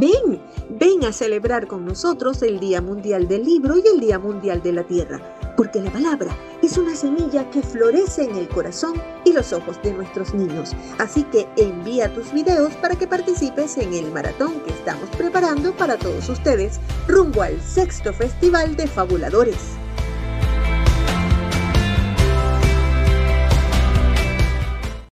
Ven, ven a celebrar con nosotros el Día Mundial del Libro y el Día Mundial de la Tierra, porque la palabra es una semilla que florece en el corazón y los ojos de nuestros niños. Así que envía tus videos para que participes en el maratón que estamos preparando para todos ustedes rumbo al sexto Festival de Fabuladores.